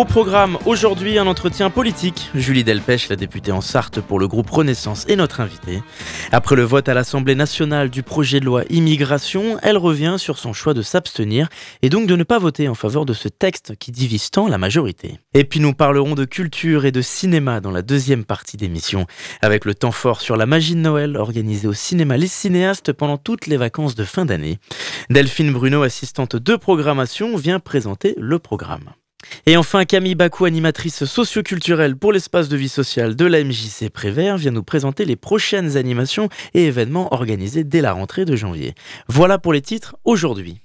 Au programme, aujourd'hui, un entretien politique. Julie Delpech, la députée en Sarthe pour le groupe Renaissance, est notre invitée. Après le vote à l'Assemblée nationale du projet de loi immigration, elle revient sur son choix de s'abstenir et donc de ne pas voter en faveur de ce texte qui divise tant la majorité. Et puis nous parlerons de culture et de cinéma dans la deuxième partie d'émission, avec le temps fort sur la magie de Noël organisé au cinéma Les Cinéastes pendant toutes les vacances de fin d'année. Delphine Bruno, assistante de programmation, vient présenter le programme. Et enfin, Camille Bakou, animatrice socioculturelle pour l'espace de vie sociale de la MJC Prévert, vient nous présenter les prochaines animations et événements organisés dès la rentrée de janvier. Voilà pour les titres aujourd'hui.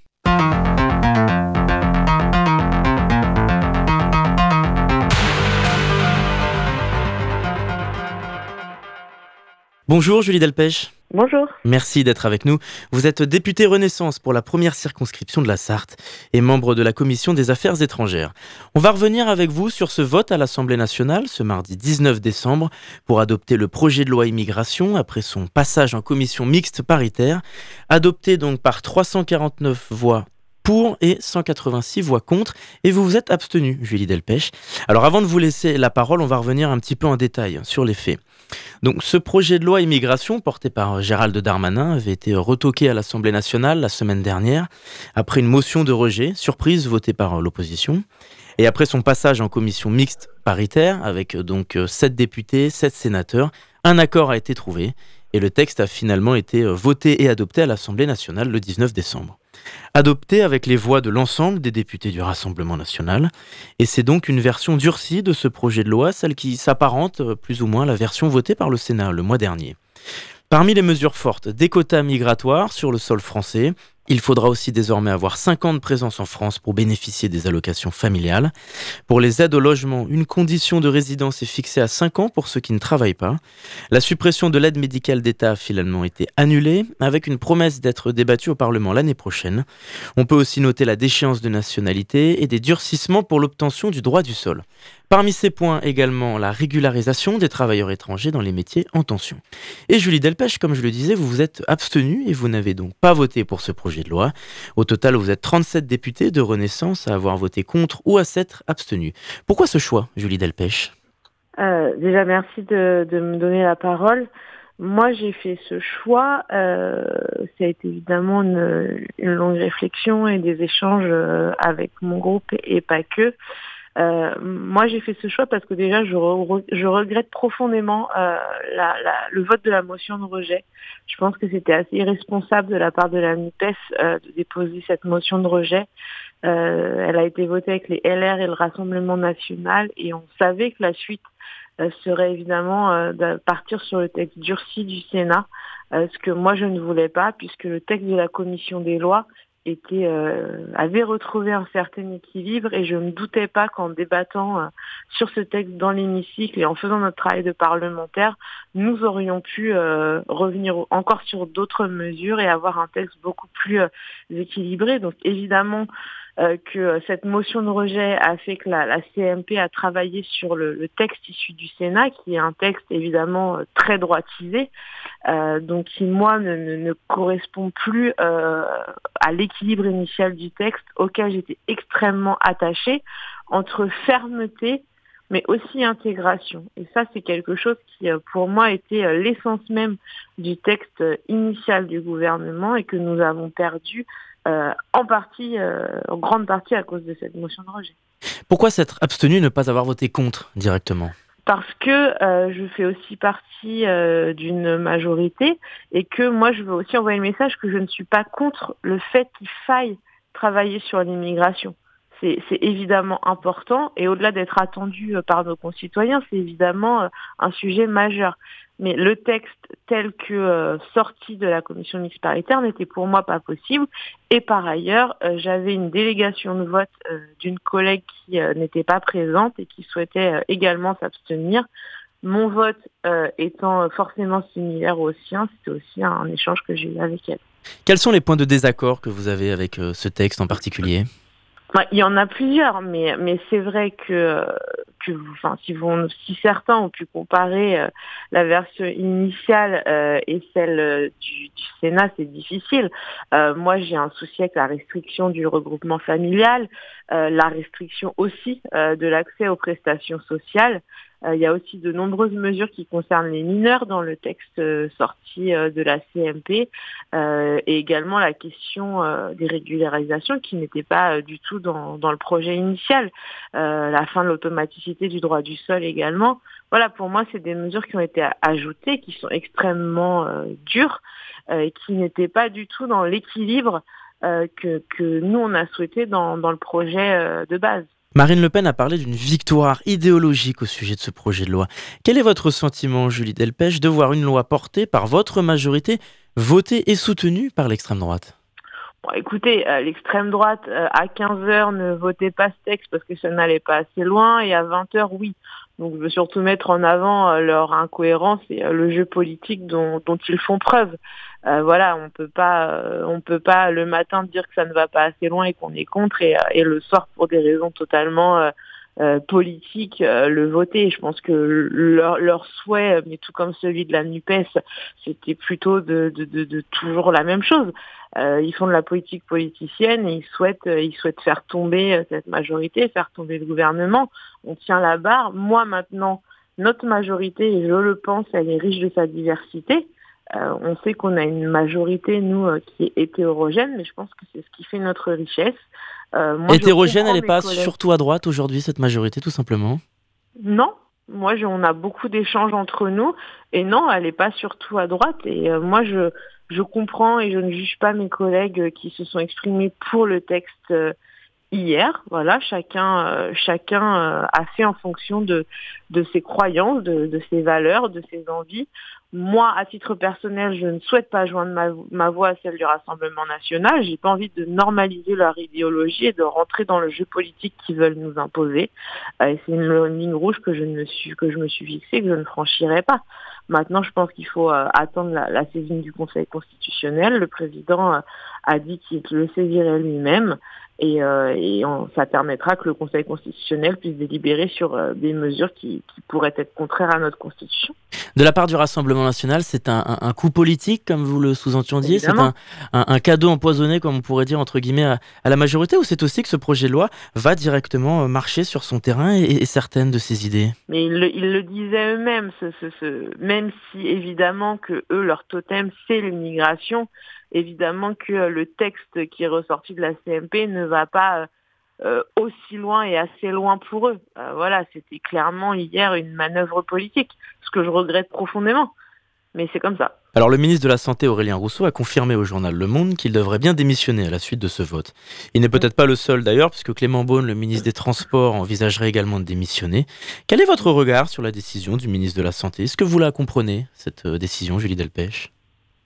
Bonjour Julie Delpech. Bonjour. Merci d'être avec nous. Vous êtes députée Renaissance pour la première circonscription de la Sarthe et membre de la commission des affaires étrangères. On va revenir avec vous sur ce vote à l'Assemblée nationale ce mardi 19 décembre pour adopter le projet de loi immigration après son passage en commission mixte paritaire, adopté donc par 349 voix pour et 186 voix contre. Et vous vous êtes abstenu, Julie Delpech. Alors avant de vous laisser la parole, on va revenir un petit peu en détail sur les faits. Donc ce projet de loi immigration porté par Gérald Darmanin avait été retoqué à l'Assemblée nationale la semaine dernière après une motion de rejet, surprise votée par l'opposition. Et après son passage en commission mixte paritaire avec donc sept députés, sept sénateurs, un accord a été trouvé et le texte a finalement été voté et adopté à l'Assemblée nationale le 19 décembre adopté avec les voix de l'ensemble des députés du Rassemblement national. Et c'est donc une version durcie de ce projet de loi, celle qui s'apparente euh, plus ou moins à la version votée par le Sénat le mois dernier. Parmi les mesures fortes, des quotas migratoires sur le sol français, il faudra aussi désormais avoir 5 ans de présence en France pour bénéficier des allocations familiales. Pour les aides au logement, une condition de résidence est fixée à 5 ans pour ceux qui ne travaillent pas. La suppression de l'aide médicale d'État a finalement été annulée, avec une promesse d'être débattue au Parlement l'année prochaine. On peut aussi noter la déchéance de nationalité et des durcissements pour l'obtention du droit du sol. Parmi ces points également la régularisation des travailleurs étrangers dans les métiers en tension. Et Julie Delpech, comme je le disais, vous vous êtes abstenue et vous n'avez donc pas voté pour ce projet de loi. Au total, vous êtes 37 députés de Renaissance à avoir voté contre ou à s'être abstenus. Pourquoi ce choix, Julie Delpech? Euh, Déjà, merci de, me donner la parole. Moi, j'ai fait ce choix. Euh, ça a été évidemment une, longue réflexion et des échanges euh, avec mon groupe et pas que. Euh, moi, j'ai fait ce choix parce que déjà, je, regrette profondément euh, la, la, le vote de la motion de rejet. Je pense que c'était assez irresponsable de la part de la NUPES euh, de déposer cette motion de rejet. Euh, elle a été votée avec les LR et le Rassemblement national et on savait que la suite euh, serait évidemment de partir sur le texte durci du Sénat, ce que moi je ne voulais pas puisque le texte de la commission des lois euh, avait retrouvé un certain équilibre et je ne doutais pas qu'en débattant euh, sur ce texte dans l'hémicycle et en faisant notre travail de parlementaire, nous aurions pu euh, revenir encore sur d'autres mesures et avoir un texte beaucoup plus équilibré. Donc évidemment, euh, que cette motion de rejet a fait que la, CMP a travaillé sur le, texte issu du Sénat, qui est un texte évidemment euh, très droitisé, euh, donc qui moi ne, correspond plus à l'équilibre initial du texte auquel j'étais extrêmement attachée entre fermeté mais aussi intégration. Et ça, c'est quelque chose qui, pour moi, était l'essence même du texte initial du gouvernement et que nous avons perdu euh, en partie, euh, en grande partie à cause de cette motion de rejet. Pourquoi s'être abstenu, ne pas avoir voté contre directement? Parce que euh, je fais aussi partie d'une majorité et que moi je veux aussi envoyer le message que je ne suis pas contre le fait qu'il faille travailler sur l'immigration. C'est évidemment important et au-delà d'être attendu par nos concitoyens, c'est évidemment un sujet majeur. Mais le texte tel que euh, sorti de la commission mixte paritaire n'était pour moi pas possible. Et par ailleurs, euh, j'avais une délégation de vote euh, d'une collègue qui n'était pas présente et qui souhaitait également s'abstenir. mon vote étant forcément similaire au sien, c'était aussi un échange que j'ai eu avec elle. Quels sont les points de désaccord que vous avez avec ce texte en particulier? Il y en a plusieurs, mais, mais c'est vrai que, si, certains ont pu comparer euh, la version initiale euh, et celle euh, du, Sénat, c'est difficile. moi, j'ai un souci avec la restriction du regroupement familial, la restriction aussi de l'accès aux prestations sociales. Il y a aussi de nombreuses mesures qui concernent les mineurs dans le texte sorti de la CMP et également la question des régularisations qui n'était pas du tout dans, dans, le projet initial. la fin de l'automaticité du droit du sol également. Voilà, pour moi, c'est des mesures qui ont été ajoutées, qui sont extrêmement dures et qui n'étaient pas du tout dans l'équilibre que, que, nous, on a souhaité dans, dans le projet de base. Marine Le Pen a parlé d'une victoire idéologique au sujet de ce projet de loi. Quel est votre sentiment, Julie Delpech, de voir une loi portée par votre majorité, votée et soutenue par l'extrême droite? Écoutez, euh, l'extrême droite, euh, à 15h, ne votait pas ce texte parce que ça n'allait pas assez loin, et à 20h, oui. Donc je veux surtout mettre en avant euh, leur incohérence et le jeu politique dont, dont ils font preuve. Euh, voilà, on peut pas, euh, on peut pas le matin dire que ça ne va pas assez loin et qu'on est contre et, et, le soir pour des raisons totalement euh, politiques le voter. Je pense que leur, leur, souhait, mais tout comme celui de la Nupes, c'était plutôt de, de, de, toujours la même chose. ils font de la politique politicienne et ils souhaitent, ils souhaitent faire tomber cette majorité, faire tomber le gouvernement. On tient la barre. Moi maintenant, notre majorité, et je le pense, elle est riche de sa diversité. Euh, on sait qu'on a une majorité, nous, euh, qui est hétérogène, mais je pense que c'est ce qui fait notre richesse. Euh, hétérogène, elle n'est pas surtout à droite aujourd'hui, cette majorité, tout simplement Non. Moi, on a beaucoup d'échanges entre nous. Et non, elle n'est pas surtout à droite. Et moi, je, je comprends et je ne juge pas mes collègues qui se sont exprimés pour le texte hier. Voilà, chacun, chacun a fait en fonction de, ses croyances, de, ses valeurs, de ses envies. Moi, à titre personnel, je ne souhaite pas joindre ma, voix à celle du Rassemblement national. J'ai pas envie de normaliser leur idéologie et de rentrer dans le jeu politique qu'ils veulent nous imposer. Euh, c'est une ligne rouge que je, me suis, que je me suis fixée, que je ne franchirai pas. Maintenant, je pense qu'il faut euh, attendre la, saisine du Conseil constitutionnel. Le président euh, a dit qu'il le saisirait lui-même et, et ça permettra que le Conseil constitutionnel puisse délibérer sur des mesures qui, qui pourraient être contraires à notre Constitution. De la part du Rassemblement national, c'est un, coup politique, comme vous le sous-entendiez? C'est un, cadeau empoisonné, comme on pourrait dire, entre guillemets, à, la majorité? Ou c'est aussi que ce projet de loi va directement euh, marcher sur son terrain et, certaines de ses idées? Mais ils le, disaient eux-mêmes, même si évidemment que eux, leur totem, c'est l'immigration, évidemment que le texte qui est ressorti de la CMP ne va pas euh, euh, aussi loin et assez loin pour eux. Euh, voilà, c'était clairement hier une manœuvre politique, ce que je regrette profondément. Mais c'est comme ça. Alors le ministre de la Santé Aurélien Rousseau a confirmé au journal Le Monde qu'il devrait bien démissionner à la suite de ce vote. Il n'est peut-être pas le seul d'ailleurs, puisque Clément Beaune, le ministre des Transports, envisagerait également de démissionner. Quel est votre regard sur la décision du ministre de la Santé? Est-ce que vous la comprenez, cette euh, décision, Julie Delpech?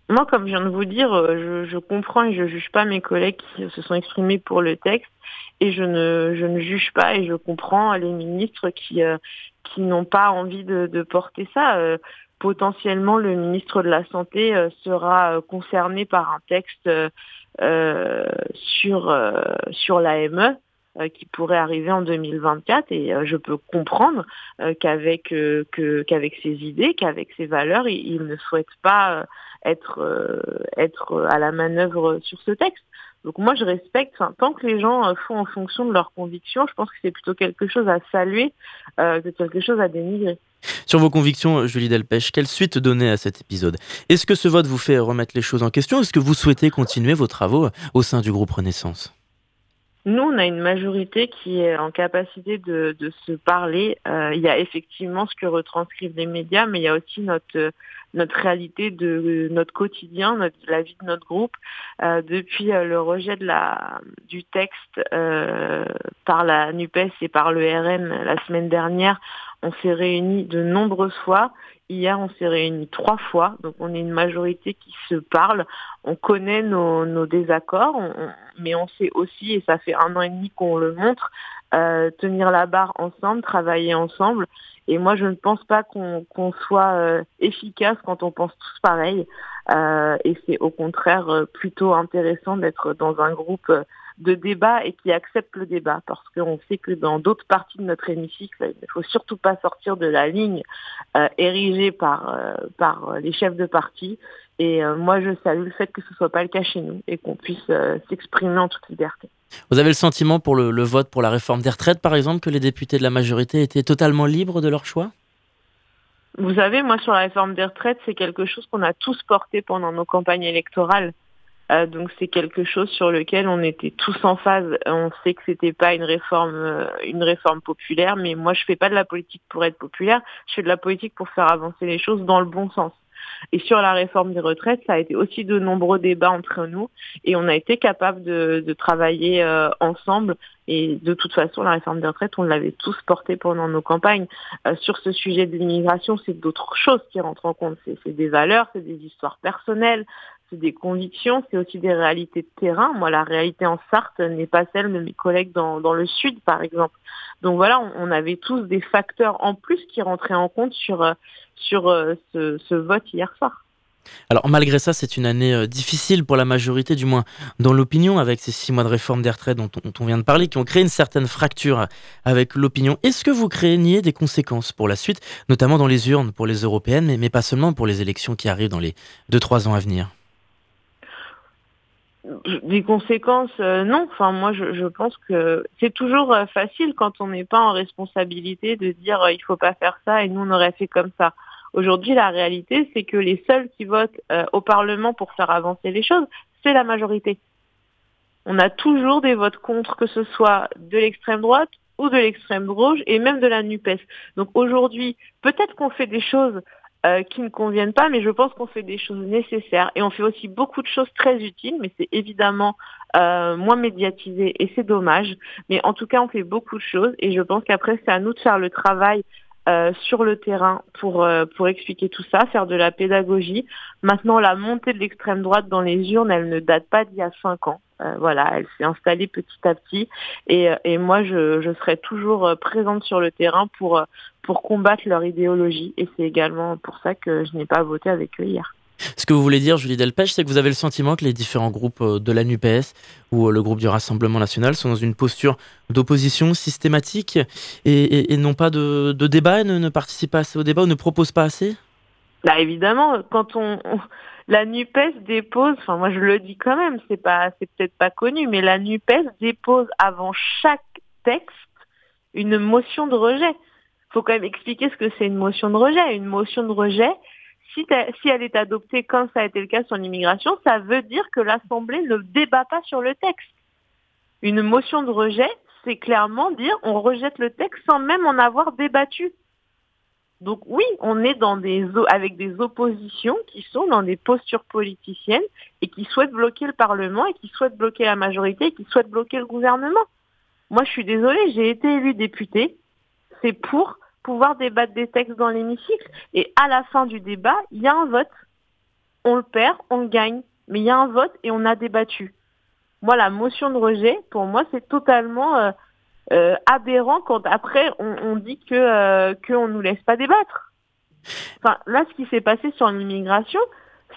Moi, comme je viens de vous dire, je, je comprends et je juge pas mes collègues qui se sont exprimés pour le texte et je ne, je ne juge pas et je comprends les ministres qui, euh, qui n'ont pas envie de, de porter ça. Euh, potentiellement, le ministre de la Santé euh, sera concerné par un texte sur, sur l'AME qui pourrait arriver en 2024 et je peux comprendre qu'avec que, qu'avec ses idées, qu'avec ses valeurs, il, ne souhaite pas être être à la manœuvre sur ce texte. Donc moi, je respecte, tant que les gens euh, font en fonction de leurs convictions, je pense que c'est plutôt quelque chose à saluer euh, que quelque chose à dénigrer. Sur vos convictions, Julie Delpech, quelle suite donner à cet épisode? Est-ce que ce vote vous fait remettre les choses en question? Est-ce que vous souhaitez continuer vos travaux au sein du groupe Renaissance? Nous, on a une majorité qui est en capacité de, se parler. Euh, il y a effectivement ce que retranscrivent les médias, mais il y a aussi notre notre réalité de notre quotidien, notre, la vie de notre groupe. Euh, depuis euh, le rejet du texte par la NUPES et par le RN la semaine dernière, on s'est réunis de nombreuses fois. Hier, on s'est réunis trois fois, donc on est une majorité qui se parle. On connaît nos, désaccords, mais on sait aussi, et ça fait un an et demi qu'on le montre, euh, tenir la barre ensemble, travailler ensemble. Et moi, je ne pense pas qu'on soit efficace quand on pense tous pareil. et c'est au contraire plutôt intéressant d'être dans un groupe de débat et qui accepte le débat parce qu'on sait que dans d'autres parties de notre hémicycle, il ne faut surtout pas sortir de la ligne érigée par, par les chefs de parti et euh, moi, je salue le fait que ce soit pas le cas chez nous et qu'on puisse euh, s'exprimer en toute liberté. Vous avez le sentiment pour le, vote pour la réforme des retraites, par exemple, que les députés de la majorité étaient totalement libres de leur choix? Vous savez, moi, sur la réforme des retraites, c'est quelque chose qu'on a tous porté pendant nos campagnes électorales. Euh, donc c'est quelque chose sur lequel on était tous en phase. On sait que c'était pas une réforme, une réforme populaire, mais moi je fais pas de la politique pour être populaire. Je fais de la politique pour faire avancer les choses dans le bon sens. Et sur la réforme des retraites, ça a été aussi de nombreux débats entre nous et on a été capable de, travailler euh, ensemble. Et de toute façon, la réforme des retraites, on l'avait tous portée pendant nos campagnes. Euh, sur ce sujet de l'immigration, c'est d'autres choses qui rentrent en compte. C'est des valeurs, c'est des histoires personnelles, c'est des convictions, c'est aussi des réalités de terrain. Moi, la réalité en Sarthe n'est pas celle de mes collègues dans, le Sud, par exemple. Donc voilà, on, avait tous des facteurs en plus qui rentraient en compte sur, euh, sur euh, ce, vote hier soir. Alors malgré ça, c'est une année euh, difficile pour la majorité, du moins dans l'opinion, avec ces six mois de réforme des retraites dont, on vient de parler, qui ont créé une certaine fracture avec l'opinion. Est-ce que vous craignez des conséquences pour la suite, notamment dans les urnes pour les européennes, mais, pas seulement pour les élections qui arrivent dans les deux trois ans à venir? Des conséquences, euh, non. Enfin, moi, je, pense que c'est toujours euh, facile quand on n'est pas en responsabilité de dire euh, il faut pas faire ça et nous on aurait fait comme ça. Aujourd'hui, la réalité, c'est que les seuls qui votent au Parlement pour faire avancer les choses, c'est la majorité. On a toujours des votes contre, que ce soit de l'extrême droite ou de l'extrême gauche et même de la NUPES. Donc aujourd'hui, peut-être qu'on fait des choses euh, qui ne conviennent pas, mais je pense qu'on fait des choses nécessaires et on fait aussi beaucoup de choses très utiles, mais c'est évidemment euh, moins médiatisé et c'est dommage. Mais en tout cas, on fait beaucoup de choses et je pense qu'après, c'est à nous de faire le travail euh, sur le terrain pour, pour expliquer tout ça, faire de la pédagogie. Maintenant, la montée de l'extrême droite dans les urnes, elle ne date pas d'il y a cinq ans. Voilà, elle s'est installée petit à petit et, et moi, je, je serai toujours présente sur le terrain pour, pour combattre leur idéologie. Et c'est également pour ça que je n'ai pas voté avec eux hier. Ce que vous voulez dire, Julie Delpech, c'est que vous avez le sentiment que les différents groupes euh, de la NUPS ou euh, le groupe du Rassemblement national sont dans une posture d'opposition systématique et, n'ont pas de, débat, ne, ne participent pas assez au débat ou ne proposent pas assez? Là, bah, évidemment, quand on, la Nupes dépose, enfin moi je le dis quand même, c'est peut-être pas connu, mais la Nupes dépose avant chaque texte une motion de rejet faut quand même expliquer ce que c'est une motion de rejet. Une motion de rejet, si, elle est adoptée comme ça a été le cas sur l'immigration, ça veut dire que l'Assemblée ne débat pas sur le texte. Une motion de rejet, c'est clairement dire on rejette le texte sans même en avoir débattu. Donc oui, on est dans des avec des oppositions qui sont dans des postures politiciennes et qui souhaitent bloquer le Parlement et qui souhaitent bloquer la majorité et qui souhaitent bloquer le gouvernement. Moi, je suis désolée, j'ai été élue députée c'est pour pouvoir débattre des textes dans l'hémicycle. Et à la fin du débat, il y a un vote. On le perd, on le gagne, mais il y a un vote et on a débattu. Moi, la motion de rejet, pour moi, c'est totalement euh, euh, aberrant quand après on, dit que euh, qu'on nous laisse pas débattre. Enfin, là, ce qui s'est passé sur l'immigration,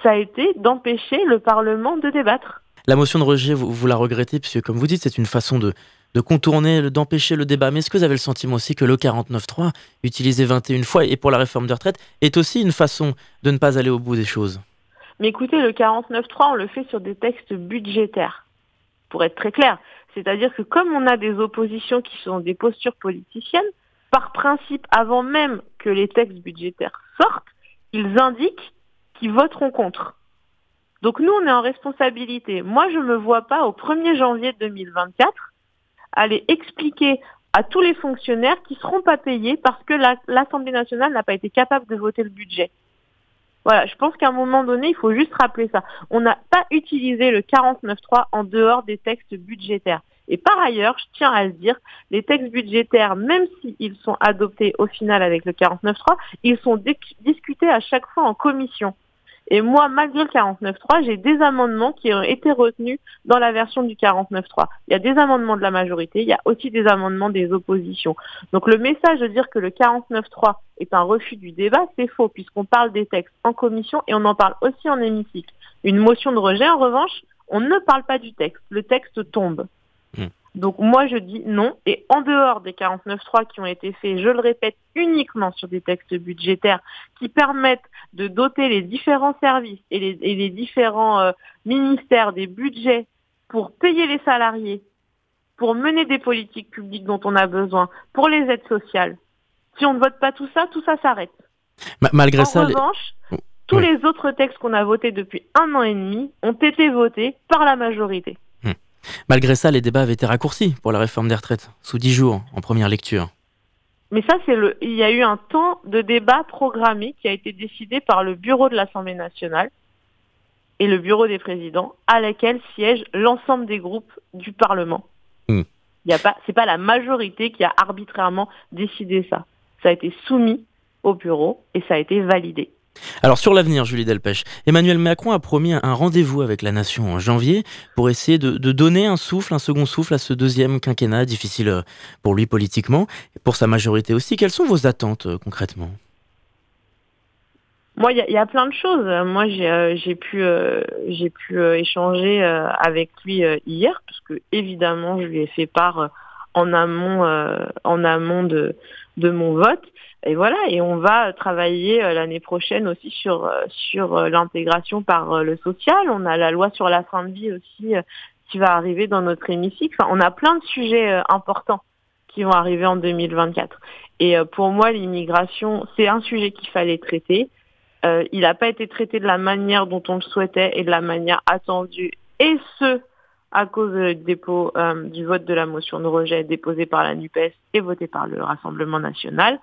ça a été d'empêcher le Parlement de débattre. La motion de rejet, vous, vous la regrettez, puisque comme vous dites, c'est une façon de, de contourner, d'empêcher le débat. Mais est-ce que vous avez le sentiment aussi que le 49.3, utilisé 21 fois et pour la réforme de retraite, est aussi une façon de ne pas aller au bout des choses? Mais écoutez, le 49.3, on le fait sur des textes budgétaires, pour être très clair. C'est-à-dire que comme on a des oppositions qui sont des postures politiciennes, par principe, avant même que les textes budgétaires sortent, ils indiquent qu'ils voteront contre. Donc nous, on est en responsabilité. Moi, je ne me vois pas au 1er janvier 2024 aller expliquer à tous les fonctionnaires qui ne seront pas payés parce que l'Assemblée nationale n'a pas été capable de voter le budget. Voilà, je pense qu'à un moment donné, il faut juste rappeler ça. On n'a pas utilisé le 49.3 en dehors des textes budgétaires. Et par ailleurs, je tiens à le dire, les textes budgétaires, même s'ils sont adoptés au final avec le 49.3, ils sont discutés à chaque fois en commission. Et moi, malgré le 49.3, j'ai des amendements qui ont été retenus dans la version du 49.3. Il y a des amendements de la majorité, il y a aussi des amendements des oppositions. Donc le message de dire que le 49.3 est un refus du débat, c'est faux, puisqu'on parle des textes en commission et on en parle aussi en hémicycle. Une motion de rejet, en revanche, on ne parle pas du texte. Le texte tombe. Hmm. Donc moi je dis non. Et en dehors des 49.3 qui ont été faits, je le répète, uniquement sur des textes budgétaires qui permettent de doter les différents services et les, différents euh, ministères des budgets pour payer les salariés, pour mener des politiques publiques dont on a besoin, pour les aides sociales. Si on ne vote pas tout ça, tout ça s'arrête. malgré ça, revanche, tous les autres textes qu'on a votés depuis un an et demi ont été votés par la majorité. Malgré ça, les débats avaient été raccourcis pour la réforme des retraites, sous dix jours, en première lecture. Mais ça, c'est le. Il y a eu un temps de débat programmé qui a été décidé par le bureau de l'Assemblée nationale et le bureau des présidents, à laquelle siègent l'ensemble des groupes du Parlement. Hmm. Il y a pas, c'est pas la majorité qui a arbitrairement décidé ça. Ça a été soumis au bureau et ça a été validé. Alors sur l'avenir, Julie Delpech, Emmanuel Macron a promis un rendez-vous avec la nation en janvier pour essayer de, donner un souffle, un second souffle à ce deuxième quinquennat difficile euh, pour lui politiquement et pour sa majorité aussi. Quelles sont vos attentes euh, concrètement? Moi, il y, a plein de choses. Moi, j'ai euh, pu, j'ai pu échanger avec lui hier, parce que évidemment, je lui ai fait part en amont, en amont de mon vote et voilà, et on va travailler euh, l'année prochaine aussi sur euh, sur euh, l'intégration par le social. On a la loi sur la fin de vie aussi qui va arriver dans notre hémicycle. Enfin, on a plein de sujets importants qui vont arriver en 2024. Et pour moi, l'immigration, c'est un sujet qu'il fallait traiter. il n'a pas été traité de la manière dont on le souhaitait et de la manière attendue, et ce, à cause du dépôt du vote de la motion de rejet déposée par la NUPES et votée par le Rassemblement national.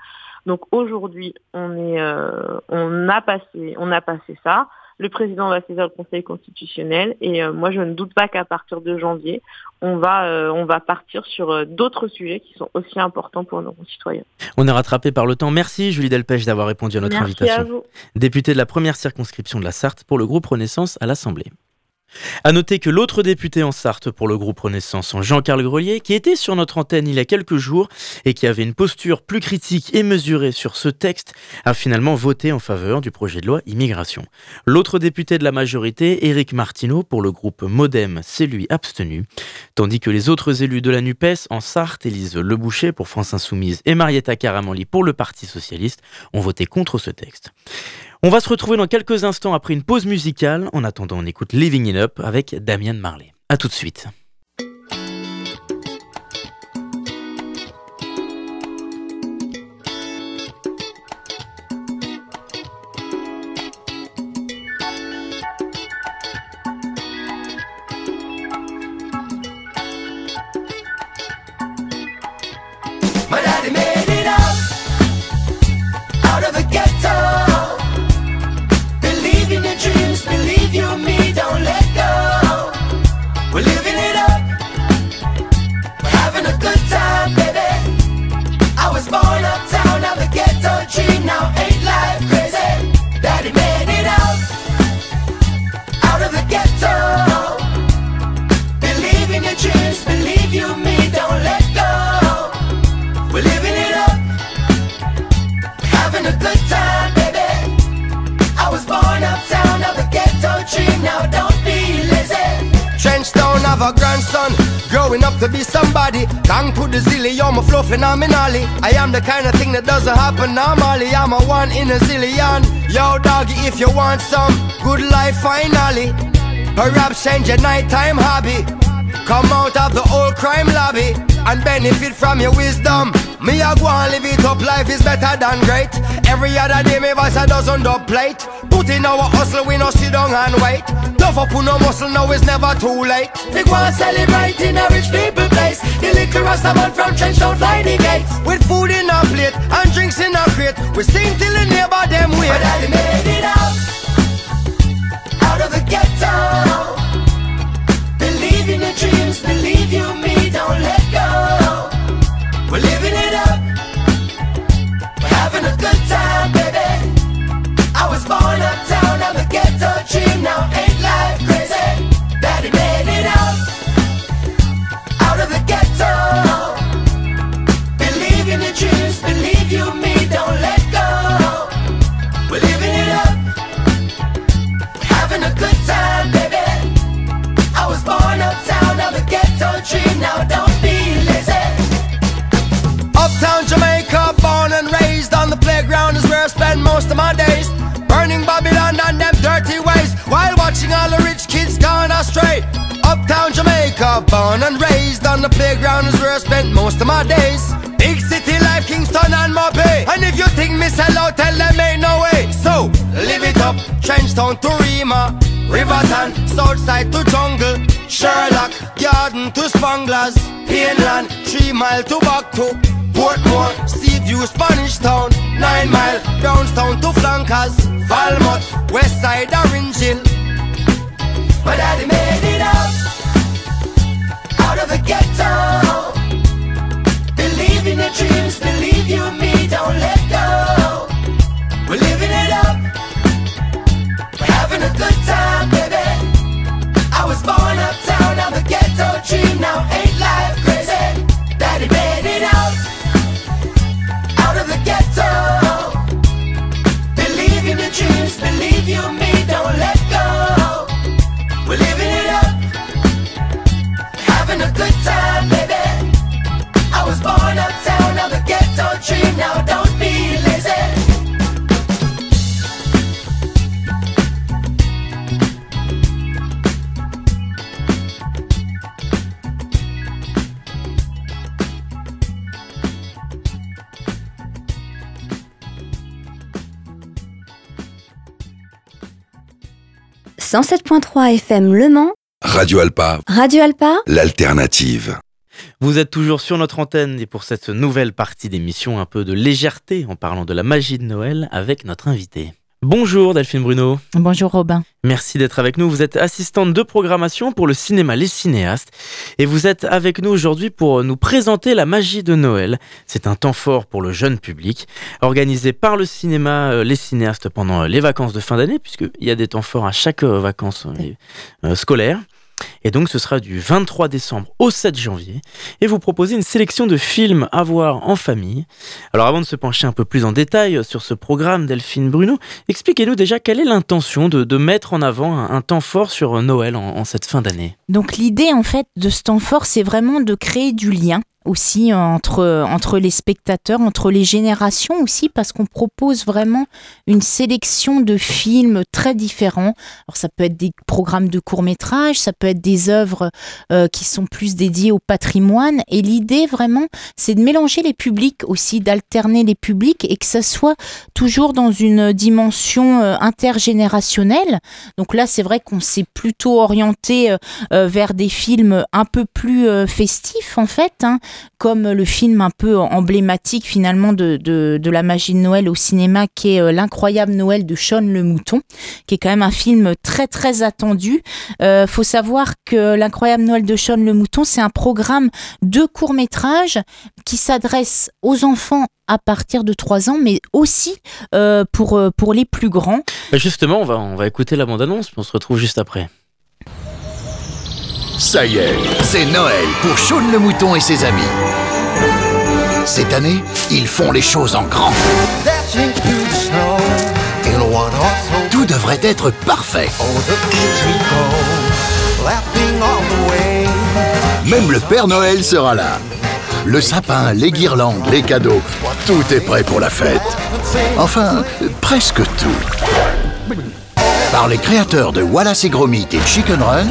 Donc aujourd'hui, on est, euh, on a passé, on a passé ça. Le président va saisir le Conseil constitutionnel et euh, moi je ne doute pas qu'à partir de janvier, on va, euh, on va partir sur d'autres sujets qui sont aussi importants pour nos concitoyens. On est rattrapé par le temps. Merci Julie Delpech d'avoir répondu à notre invitation. À vous. Députée de la première circonscription de la Sarthe pour le groupe Renaissance à l'Assemblée. À noter que l'autre député en Sarthe pour le groupe Renaissance, Jean-Carl Grelier, qui était sur notre antenne il y a quelques jours et qui avait une posture plus critique et mesurée sur ce texte, a finalement voté en faveur du projet de loi immigration. L'autre député de la majorité, Éric Martineau, pour le groupe Modem, s'est lui abstenu, tandis que les autres élus de la NUPES en Sarthe, Élise Leboucher pour France Insoumise et Marietta Caramanli pour le Parti Socialiste, ont voté contre ce texte. On va se retrouver dans quelques instants après une pause musicale. En attendant, on écoute Living It Up avec Damien Marley. A tout de suite. good time, baby. I was born uptown, now the ghetto dream, now ain't life crazy. To be somebody. Gang to the zilly, you're my flow phenomenally. I am the kind of thing that doesn't happen normally. I'm a one in a zillion. Yo, doggy, if you want some good life finally, perhaps change your nighttime hobby. Come out of the old crime lobby and benefit from your wisdom. Me a go and live it up, life is better than great. Every other day me voice a dozen dub plate. Put in our hustle, we no sit down and wait. Love up on no muscle, now it's never too late. We go and celebrate in a rich people place. The little rasta man from Trench don't fly the gates. With food in our plate and drinks in our crate. We sing till the neighbor them wait. But I made it out, out of the ghetto. tree now, don't be lazy. Uptown Jamaica, born and raised on the playground is where I spend most of my days. Burning Babylon and them dirty ways while watching all the rich kids gone astray. Uptown Jamaica, born and raised on the playground is where I spent most of my days. Big city life, Kingston and Mopey. And if you think me sell out, tell them ain't no way. So, live it up, Trenchtown to Rima. Riverton, Southside to Jungle, Sherlock, Garden to Spanglers, Pineland, Three Mile to Baku, Portmore, Seaview, Spanish Town, Nine Mile, Brownstown to Flankers, Falmouth, Westside, Orange Hill. My daddy made it out, out of the ghetto. Believe in your dreams, 107.3 FM Le Mans, Radio Alpa, Radio Alpa, l'alternative. Vous êtes toujours sur notre antenne et pour cette nouvelle partie d'émission, un peu de légèreté en parlant de la magie de Noël avec notre invité. Bonjour Delphine Bruno. Bonjour Robin. Merci d'être avec nous. Vous êtes assistante de programmation pour le cinéma Les Cinéastes et vous êtes avec nous aujourd'hui pour nous présenter la magie de Noël. C'est un temps fort pour le jeune public, organisé par le cinéma euh, Les Cinéastes pendant euh, les vacances de fin d'année, puisqu'il y a des temps forts à chaque euh, vacances scolaires. Et donc ce sera du 23 décembre au 7 janvier. Et vous proposez une sélection de films à voir en famille. Alors avant de se pencher un peu plus en détail sur ce programme, Delphine Bruno, expliquez-nous déjà quelle est l'intention de, mettre en avant un, un temps fort sur Noël en, en cette fin d'année. Donc l'idée en fait de ce temps fort, c'est vraiment de créer du lien aussi entre, entre les spectateurs, entre les générations aussi, parce qu'on propose vraiment une sélection de films très différents. Alors ça peut être des programmes de court métrage, ça peut être des œuvres euh, qui sont plus dédiées au patrimoine. Et l'idée vraiment, c'est de mélanger les publics aussi, d'alterner les publics et que ça soit toujours dans une dimension euh, intergénérationnelle. Donc là, c'est vrai qu'on s'est plutôt orienté euh, vers des films un peu plus festifs en fait, hein, comme le film un peu emblématique finalement de, de, la magie de Noël au cinéma qui est euh, L'incroyable Noël de Sean le Mouton, qui est quand même un film très très attendu. Euh, faut savoir que L'incroyable Noël de Sean le Mouton, c'est un programme de court métrage qui s'adresse aux enfants à partir de 3 ans, mais aussi euh, pour, euh, pour les plus grands. Bah, Justement, on va, on va écouter la bande-annonce, on se retrouve juste après. Ça y est, c'est Noël pour Sean le mouton et ses amis. Cette année, ils font les choses en grand. Tout devrait être parfait. Way. Même le Père Noël sera là. Le sapin, les guirlandes, les cadeaux, tout est prêt pour la fête. Enfin, presque tout. Par les créateurs de Wallace et Gromit et Chicken Run,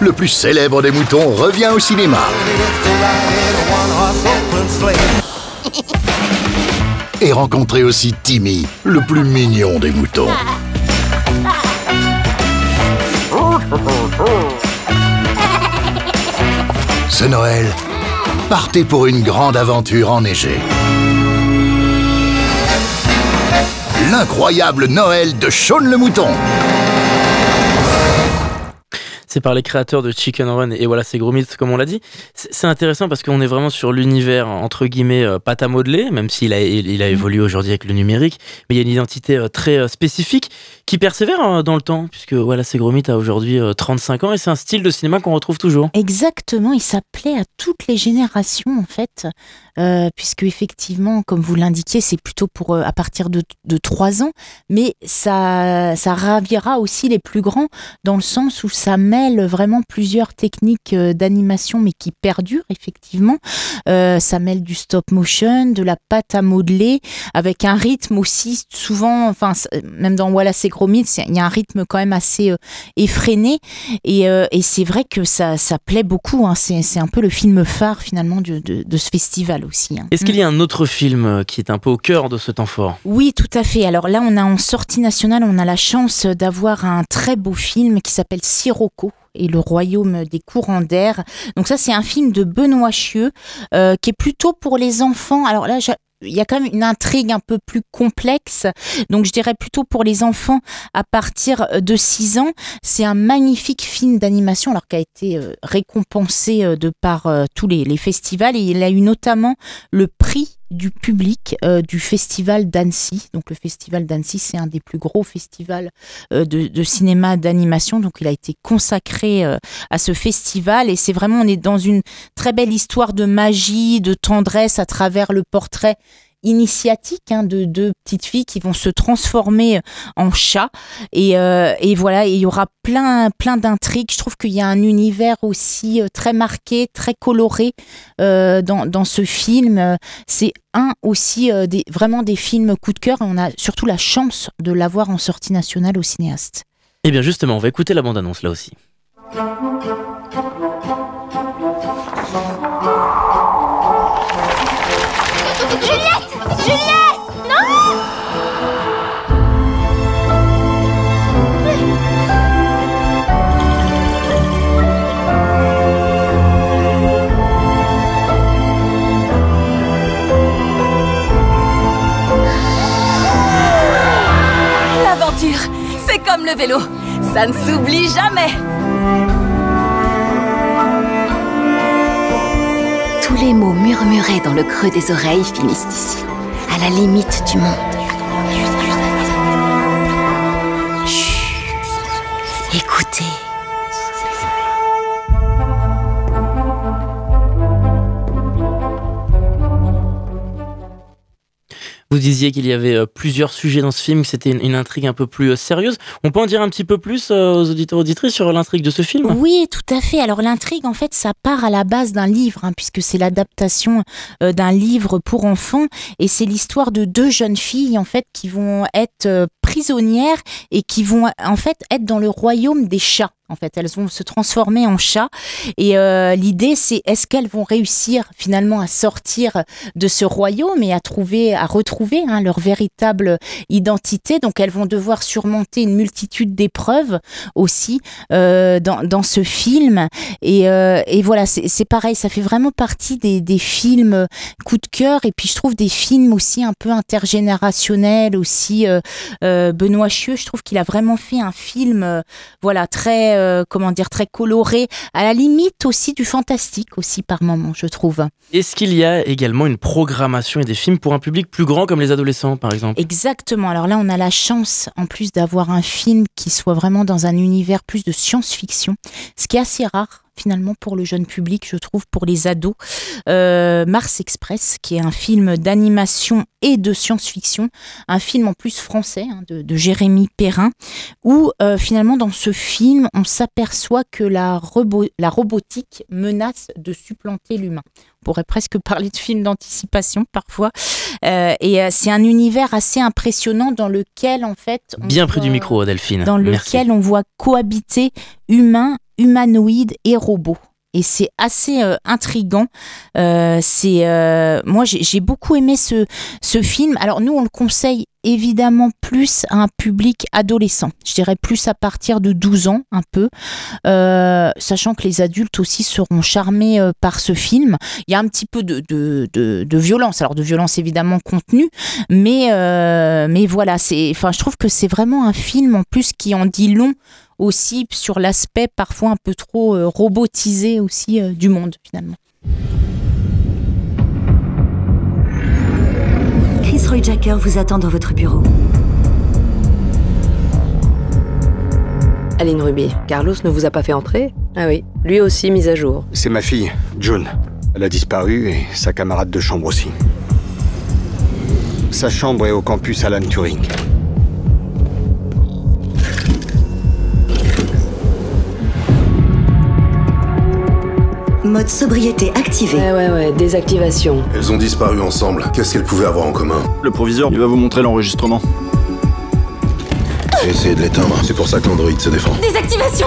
le plus célèbre des moutons revient au cinéma. Et rencontrer aussi Timmy, le plus mignon des moutons. Ce Noël, partez pour une grande aventure enneigée. L'incroyable Noël de Sean le Mouton. C'est par les créateurs de Chicken Run et voilà, c'est Gromit, comme on l'a dit. C'est intéressant parce qu'on est vraiment sur l'univers, entre guillemets, euh, pâte à modeler, même s'il a, il, a évolué aujourd'hui avec le numérique. Mais il y a une identité euh, très euh, spécifique qui persévère euh, dans le temps, puisque voilà, c'est Gromit a aujourd'hui euh, 35 ans et c'est un style de cinéma qu'on retrouve toujours. Exactement, il s'appelait à toutes les générations en fait, euh, puisque effectivement, comme vous l'indiquiez, c'est plutôt pour euh, à partir de, de 3 ans, mais ça, ça ravira aussi les plus grands dans le sens où ça mêle vraiment plusieurs techniques euh, d'animation, mais qui perdurent effectivement. Euh, ça mêle du stop motion, de la pâte à modeler, avec un rythme aussi souvent, enfin même dans Wallace et Gromit, il y a un rythme quand même assez euh, effréné. Et, et c'est vrai que ça, ça plaît beaucoup. Hein. C'est un peu le film phare finalement de, de, ce festival aussi. Hein. Est-ce qu'il y a un autre film qui est un peu au cœur de ce temps fort? Oui, tout à fait. Alors là, on a en sortie nationale, on a la chance d'avoir un très beau film qui s'appelle Sirocco et le royaume des courants d'air. Donc ça, c'est un film de Benoît Chieux euh, qui est plutôt pour les enfants. Alors là, il y a quand même une intrigue un peu plus complexe. Donc je dirais plutôt pour les enfants à partir de 6 ans. C'est un magnifique film d'animation alors qui a été euh, récompensé euh, de par tous les, les festivals et il a eu notamment le prix du public euh, du festival d'Annecy. Donc le festival d'Annecy, c'est un des plus gros festivals euh, de, cinéma d'animation. Donc il a été consacré euh, à ce festival et c'est vraiment, on est dans une très belle histoire de magie, de tendresse à travers le portrait initiatique hein, de deux petites filles qui vont se transformer en chats. Et, euh, et voilà, il y aura plein, plein d'intrigues. Je trouve qu'il y a un univers aussi euh, très marqué, très coloré euh, dans, dans, ce film. C'est un aussi des, vraiment des films coup de cœur on a surtout la chance de l'avoir en sortie nationale au cinéaste. Eh bien justement, on va écouter la bande-annonce là aussi. Ça ne s'oublie jamais. Tous les mots murmurés dans le creux des oreilles finissent ici, à la limite du monde. Chut. Écoutez. Vous disiez qu'il y avait euh, plusieurs sujets dans ce film, que c'était une, intrigue un peu plus euh, sérieuse. On peut en dire un petit peu plus euh, aux auditeurs auditrices sur l'intrigue de ce film? Oui, tout à fait. Alors l'intrigue, en fait, ça part à la base d'un livre, hein, puisque c'est l'adaptation d'un livre pour enfants, et c'est l'histoire de deux jeunes filles, en fait, qui vont être prisonnières et qui vont, en fait, être dans le royaume des chats. En fait, elles vont se transformer en chats. Et euh, l'idée, c'est est-ce qu'elles vont réussir finalement à sortir de ce royaume et à trouver, à retrouver hein, leur véritable identité? Donc, elles vont devoir surmonter une multitude d'épreuves aussi euh, dans, dans, ce film. Et, euh, et voilà, c'est pareil, ça fait vraiment partie des, des, films coup de cœur. Et puis, je trouve des films aussi un peu intergénérationnels aussi. Benoît Chieux, je trouve qu'il a vraiment fait un film, voilà, très euh, comment dire, très coloré, à la limite aussi du fantastique aussi par moment, je trouve. Est-ce qu'il y a également une programmation et des films pour un public plus grand comme les adolescents, par exemple? Exactement. Alors là, on a la chance, en plus d'avoir un film qui soit vraiment dans un univers plus de science-fiction, ce qui est assez rare finalement pour le jeune public, je trouve, pour les ados. Euh, Mars Express, qui est un film d'animation et de science-fiction, un film en plus français hein, de, Jérémy Perrin, où euh, finalement dans ce film, on s'aperçoit que la, la robotique menace de supplanter l'humain on pourrait presque parler de film d'anticipation parfois. Euh, et c'est un univers assez impressionnant dans lequel, en fait. Bien près du micro, Delphine. Dans lequel on voit cohabiter humains humanoïdes et robots et c'est assez euh, intrigant. Euh, c'est euh, moi j'ai beaucoup aimé ce ce film. Alors nous on le conseille évidemment plus à un public adolescent. Je dirais plus à partir de 12 ans un peu, sachant que les adultes aussi seront charmés par ce film. Il y a un petit peu de, de, de, violence, alors de violence évidemment contenue, mais mais voilà, enfin je trouve que c'est vraiment un film en plus qui en dit long aussi sur l'aspect parfois un peu trop euh, robotisé aussi euh, du monde finalement. Chris Roy Jacker vous attend dans votre bureau. Aline Ruby, Carlos ne vous a pas fait entrer Ah oui, lui aussi mise à jour. C'est ma fille, June. Elle a disparu et sa camarade de chambre aussi. Sa chambre est au campus Alan Turing. Mode sobriété activé. Ouais, ouais, ouais, désactivation. Elles ont disparu ensemble. Qu'est-ce qu'elles pouvaient avoir en commun Le proviseur, il va vous montrer l'enregistrement. J'ai essayé de l'éteindre. C'est pour ça que l'androïde se défend. Désactivation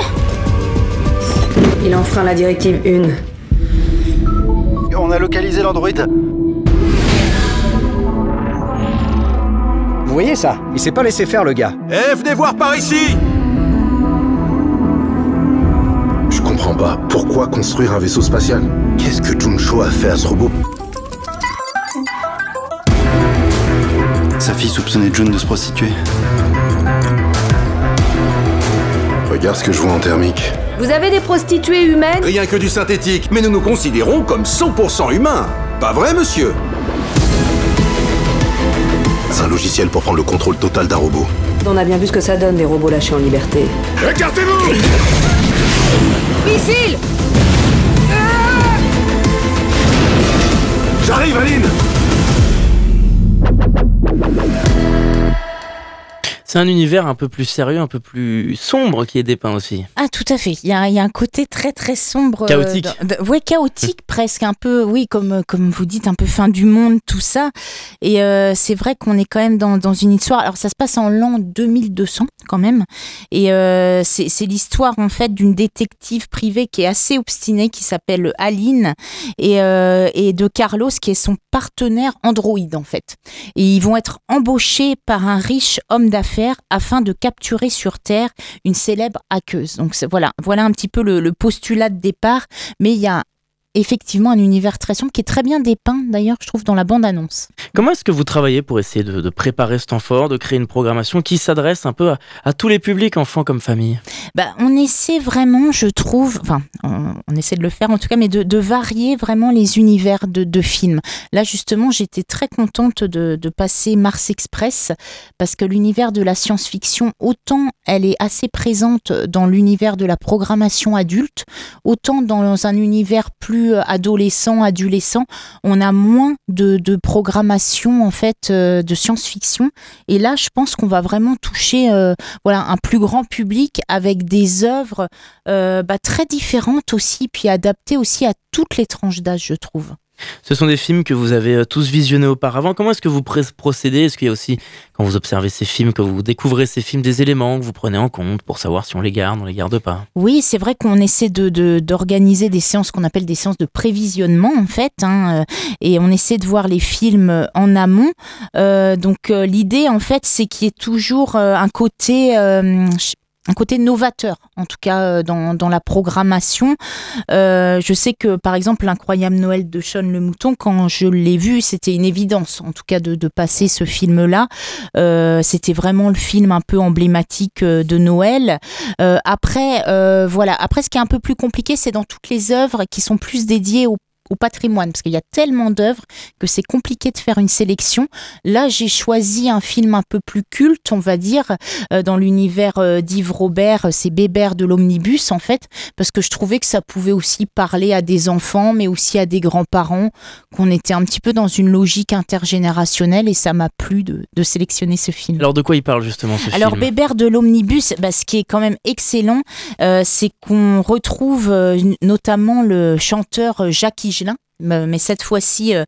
Il enfreint la directive 1. On a localisé l'androïde. Vous voyez ça? Il s'est pas laissé faire le gars. Eh, venez voir par ici Pas. Pourquoi construire un vaisseau spatial? Qu'est-ce que Juncho a fait à ce robot? Sa fille soupçonnait June de se prostituer. Regarde ce que je vois en thermique. Vous avez des prostituées humaines? Rien que du synthétique, mais nous nous considérons comme 100% humains. Pas vrai, monsieur? C'est un logiciel pour prendre le contrôle total d'un robot. On a bien vu ce que ça donne des robots lâchés en liberté. Écartez-vous Missile. J'arrive, Aline C'est un univers un peu plus sérieux, un peu plus sombre qui est dépeint aussi. Ah, tout à fait. Il y a, il y a un côté très très sombre. euh, Chaotique. dans- de- ouais, chaotique presque, un peu, oui, comme, comme vous dites, un peu fin du monde, tout ça. Et euh, c'est vrai qu'on est quand même dans, dans une histoire. Alors, ça se passe en l'an 2200 quand même. Et euh, c'est l'histoire en fait d'une détective privée qui est assez obstinée, qui s'appelle Aline, et, euh, et de Carlos, qui est son partenaire Android en fait. Et ils vont être embauchés par un riche homme d'affaires afin de capturer sur Terre une célèbre hackeuse. Donc voilà, voilà un petit peu le postulat de départ, mais il y a effectivement un univers très sombre qui est très bien dépeint d'ailleurs, je trouve, dans la bande-annonce. Comment est-ce que vous travaillez pour essayer de, de préparer ce temps fort, de créer une programmation qui s'adresse un peu à, à tous les publics, enfants comme famille Bah, on essaie vraiment, je trouve, enfin, on, on essaie de le faire en tout cas, mais de, de varier vraiment les univers de, de films. Là, justement, j'étais très contente de, de passer Mars Express parce que l'univers de la science-fiction, autant elle est assez présente dans l'univers de la programmation adulte, autant dans un univers plus adolescent, adolescent, on a moins de, de programmation en fait euh, de science-fiction. Et là, je pense qu'on va vraiment toucher euh, voilà un plus grand public avec des œuvres euh, bah, très différentes aussi, puis adaptées aussi à toutes les tranches d'âge, je trouve. Ce sont des films que vous avez euh, tous visionnés auparavant. Comment est-ce que vous procédez? Est-ce qu'il y a aussi, quand vous observez ces films, que vous découvrez ces films, des éléments que vous prenez en compte pour savoir si on les garde, on les garde pas? Oui, c'est vrai qu'on essaie de de- d'organiser des séances qu'on appelle des séances de prévisionnement en fait, hein, euh, et on essaie de voir les films en amont. Euh, donc euh, l'idée en fait, c'est qu'il y ait toujours euh, un côté euh, un côté novateur, en tout cas euh, dans, la programmation. Euh, je sais que par exemple l'incroyable Noël de Sean le Mouton, quand je l'ai vu, c'était une évidence, en tout cas de, passer ce film-là. Euh, c'était vraiment le film un peu emblématique de Noël. Après, voilà. Après, ce qui est un peu plus compliqué, c'est dans toutes les œuvres qui sont plus dédiées au au patrimoine, parce qu'il y a tellement d'œuvres que c'est compliqué de faire une sélection. Là, j'ai choisi un film un peu plus culte, on va dire, euh, dans l'univers euh, d'Yves Robert, euh, c'est Bébert de l'Omnibus, en fait, parce que je trouvais que ça pouvait aussi parler à des enfants, mais aussi à des grands-parents, qu'on était un petit peu dans une logique intergénérationnelle, et ça m'a plu de, de sélectionner ce film. Alors de quoi il parle justement ce Alors film Bébert de l'omnibus, bah, ce qui est quand même excellent, euh, c'est qu'on retrouve euh, notamment le chanteur euh, mais cette fois-ci euh,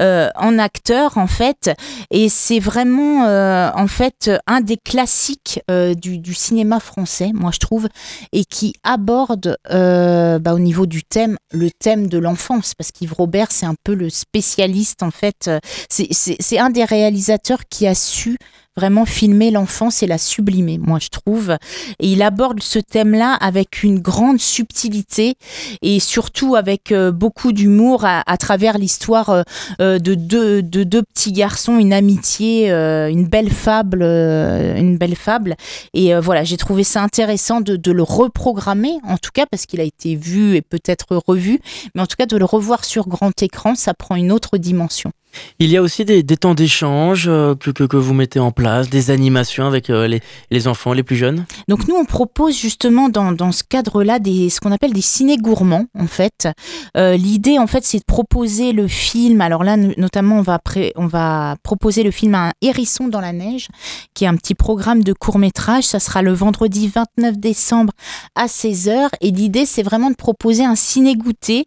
euh, en acteur en fait. Et c'est vraiment euh, en fait un des classiques du, cinéma français moi je trouve et qui aborde bah, au niveau du thème le thème de l'enfance. Parce qu'Yves Robert c'est un peu le spécialiste en fait. C'est un des réalisateurs qui a su vraiment filmer l'enfance et la sublimer, moi je trouve. Et il aborde ce thème-là avec une grande subtilité et surtout avec euh, beaucoup d'humour à, travers l'histoire euh, euh, de, deux, de deux petits garçons, une amitié, une belle fable, une belle fable. Et voilà, j'ai trouvé ça intéressant de le reprogrammer, en tout cas parce qu'il a été vu et peut-être revu, mais en tout cas de le revoir sur grand écran, ça prend une autre dimension. Il y a aussi des, temps d'échange euh, que, vous mettez en place, des animations avec euh, les, enfants les plus jeunes? Donc nous, on propose justement dans, dans ce cadre-là des, ce qu'on appelle des ciné gourmands, en fait. Euh, l'idée, en fait, c'est de proposer le film. Alors là, notamment, on va, on va proposer le film Un hérisson dans la neige, qui est un petit programme de court métrage. Ça sera le vendredi 29 décembre à 16h. Et l'idée, c'est vraiment de proposer un ciné-goûter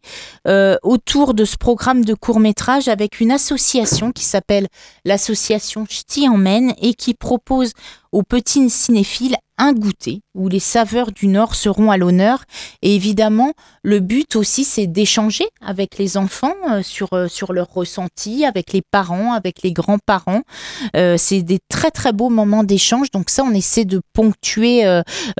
autour de ce programme de court métrage avec une association qui s'appelle l'association Ch'ti Emmène et qui propose aux petits cinéphiles un goûter où les saveurs du Nord seront à l'honneur. Et évidemment, le but aussi, c'est d'échanger avec les enfants euh, sur, euh, sur leurs ressentis, avec les parents, avec les grands-parents. Euh, c'est des très très beaux moments d'échange. Donc ça, on essaie de ponctuer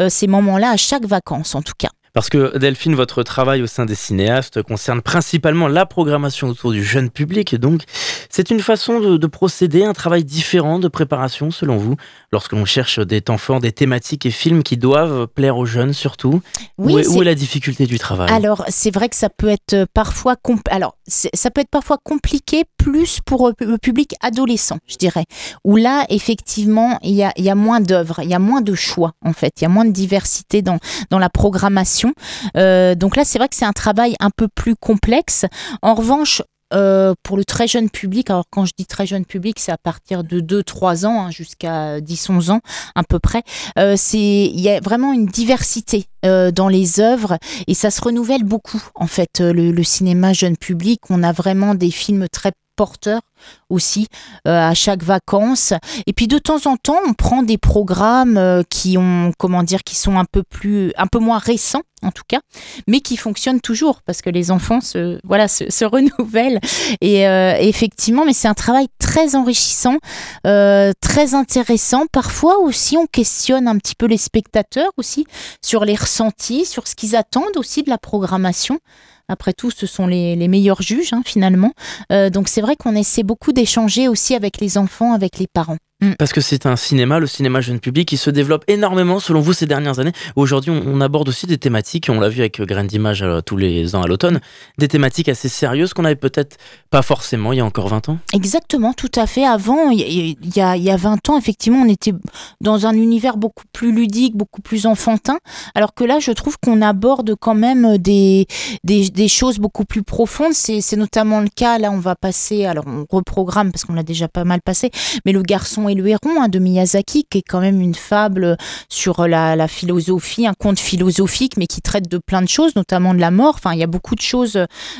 ces moments-là à chaque vacances, en tout cas. Parce que Delphine, votre travail au sein des cinéastes concerne principalement la programmation autour du jeune public. Et donc, c'est une façon de, procéder, un travail différent de préparation, selon vous, lorsque l'on cherche des temps forts, des thématiques et films qui doivent plaire aux jeunes surtout? Oui, où, est, la difficulté du travail? Alors, c'est vrai que ça peut être parfois, alors, ça peut être parfois compliqué, plus pour le public adolescent, je dirais. Où là, effectivement, il y a, moins d'œuvres, il y a moins de choix, en fait. Il y a moins de diversité dans, dans la programmation euh, donc là, c'est vrai que c'est un travail un peu plus complexe. En revanche, euh, pour le très jeune public, alors quand je dis très jeune public, c'est à partir de 2-3 ans hein, jusqu'à 10-11 ans à peu près, euh, il y a vraiment une diversité dans les œuvres et ça se renouvelle beaucoup en fait le, cinéma jeune public. On a vraiment des films très porteurs aussi euh, à chaque vacances. Et puis de temps en temps, on prend des programmes euh, qui ont, comment dire, qui sont un peu plus, un peu moins récents en tout cas, mais qui fonctionnent toujours parce que les enfants se, voilà, se, renouvellent. Et euh, effectivement, mais c'est un travail très enrichissant, très intéressant. Parfois aussi, on questionne un petit peu les spectateurs aussi sur les ressentis, sur ce qu'ils attendent aussi de la programmation. Après tout, ce sont les, meilleurs juges, hein, finalement. Euh, donc c'est vrai qu'on essaie beaucoup d'échanger aussi avec les enfants, avec les parents. Mm. Parce que c'est un cinéma, le cinéma jeune public, qui se développe énormément selon vous ces dernières années. Aujourd'hui, on, aborde aussi des thématiques, on l'a vu avec Grain d'Image euh, tous les ans à l'automne, des thématiques assez sérieuses qu'on n'avait peut-être pas forcément il y a encore 20 ans. Exactement, tout à fait. Avant, il y, a, y a 20 ans, effectivement, on était dans un univers beaucoup plus ludique, beaucoup plus enfantin, alors que là, je trouve qu'on aborde quand même des, des, des choses beaucoup plus profondes. C'est notamment le cas, là, on va passer, alors on reprogramme parce qu'on l'a déjà pas mal passé, mais le garçon et le héron hein, de Miyazaki, qui est quand même une fable sur la, philosophie, un conte philosophique, mais qui traite de plein de choses, notamment de la mort. Enfin, il y a beaucoup de choses